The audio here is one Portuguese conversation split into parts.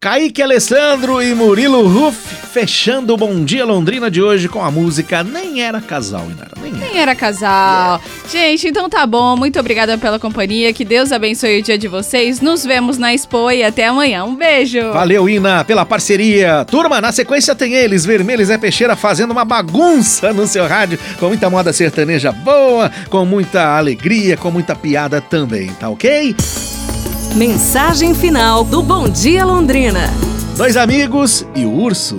Kaique Alessandro e Murilo Ruff fechando o Bom Dia Londrina de hoje com a música Nem Era Casal, Inara. Nem era, Nem era casal. Yeah. Gente, então tá bom. Muito obrigada pela companhia. Que Deus abençoe o dia de vocês. Nos vemos na Expo e até amanhã. Um beijo. Valeu, Ina, pela parceria. Turma, na sequência tem eles, Vermelhos é Peixeira, fazendo uma bagunça no seu rádio, com muita moda sertaneja boa, com muita alegria, com muita piada também, tá ok? Mensagem final do Bom Dia Londrina. Dois amigos e o urso.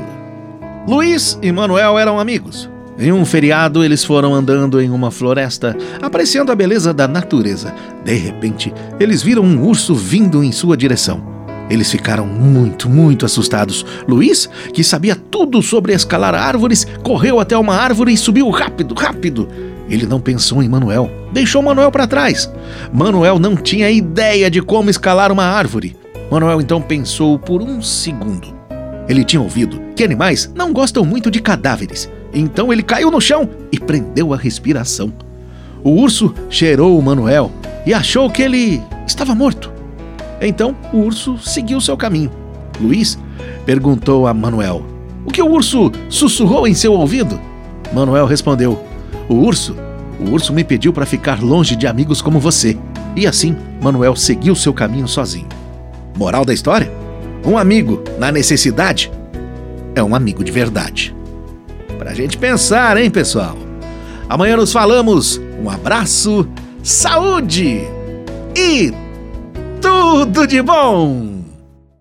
Luiz e Manuel eram amigos. Em um feriado, eles foram andando em uma floresta, apreciando a beleza da natureza. De repente, eles viram um urso vindo em sua direção. Eles ficaram muito, muito assustados. Luiz, que sabia tudo sobre escalar árvores, correu até uma árvore e subiu rápido, rápido. Ele não pensou em Manuel. Deixou Manuel para trás. Manuel não tinha ideia de como escalar uma árvore. Manuel então pensou por um segundo. Ele tinha ouvido que animais não gostam muito de cadáveres. Então ele caiu no chão e prendeu a respiração. O urso cheirou o Manuel e achou que ele estava morto. Então o urso seguiu seu caminho. Luiz perguntou a Manuel: O que o urso sussurrou em seu ouvido? Manuel respondeu: o urso? O urso me pediu para ficar longe de amigos como você. E assim, Manuel seguiu seu caminho sozinho. Moral da história? Um amigo na necessidade é um amigo de verdade. Pra gente pensar, hein, pessoal? Amanhã nos falamos. Um abraço, saúde e tudo de bom!